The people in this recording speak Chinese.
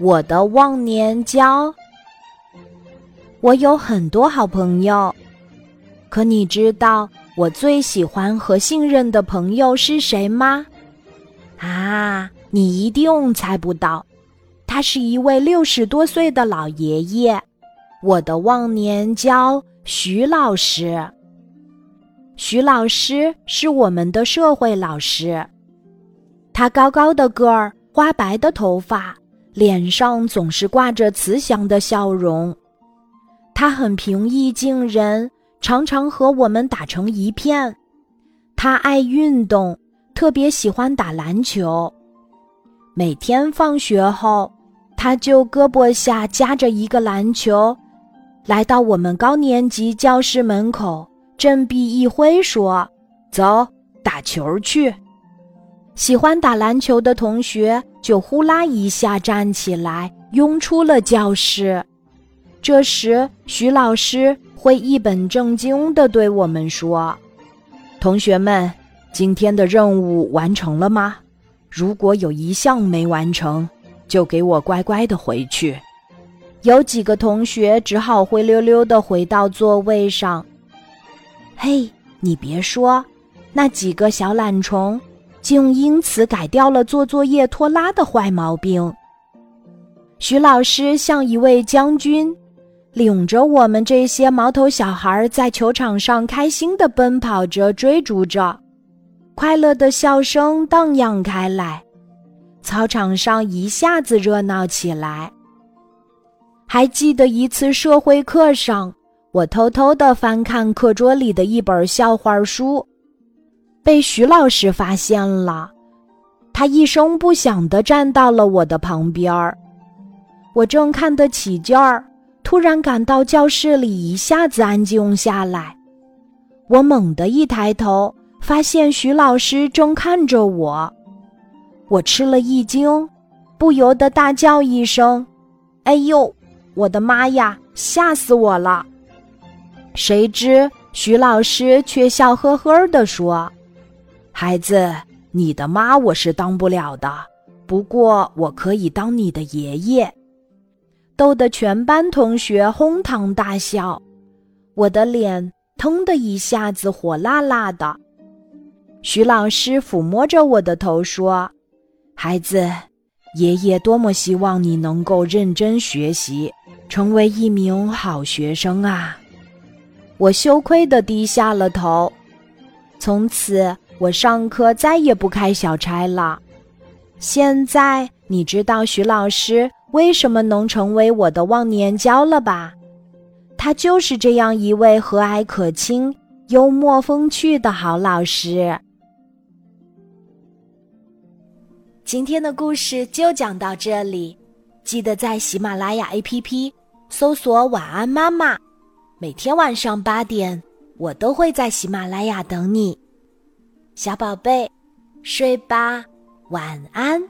我的忘年交。我有很多好朋友，可你知道我最喜欢和信任的朋友是谁吗？啊，你一定猜不到，他是一位六十多岁的老爷爷，我的忘年交徐老师。徐老师是我们的社会老师，他高高的个儿，花白的头发。脸上总是挂着慈祥的笑容，他很平易近人，常常和我们打成一片。他爱运动，特别喜欢打篮球。每天放学后，他就胳膊下夹着一个篮球，来到我们高年级教室门口，振臂一挥，说：“走，打球去。”喜欢打篮球的同学就呼啦一下站起来，拥出了教室。这时，徐老师会一本正经地对我们说：“同学们，今天的任务完成了吗？如果有一项没完成，就给我乖乖的回去。”有几个同学只好灰溜溜地回到座位上。嘿，你别说，那几个小懒虫。竟因此改掉了做作业拖拉的坏毛病。徐老师像一位将军，领着我们这些毛头小孩在球场上开心地奔跑着、追逐着，快乐的笑声荡漾开来，操场上一下子热闹起来。还记得一次社会课上，我偷偷地翻看课桌里的一本笑话书。被徐老师发现了，他一声不响地站到了我的旁边儿。我正看得起劲儿，突然感到教室里一下子安静下来。我猛地一抬头，发现徐老师正看着我。我吃了一惊，不由得大叫一声：“哎呦，我的妈呀，吓死我了！”谁知徐老师却笑呵呵地说。孩子，你的妈我是当不了的，不过我可以当你的爷爷，逗得全班同学哄堂大笑。我的脸腾的一下子火辣辣的。徐老师抚摸着我的头说：“孩子，爷爷多么希望你能够认真学习，成为一名好学生啊！”我羞愧的低下了头。从此。我上课再也不开小差了。现在你知道徐老师为什么能成为我的忘年交了吧？他就是这样一位和蔼可亲、幽默风趣的好老师。今天的故事就讲到这里，记得在喜马拉雅 APP 搜索“晚安妈妈”，每天晚上八点，我都会在喜马拉雅等你。小宝贝，睡吧，晚安。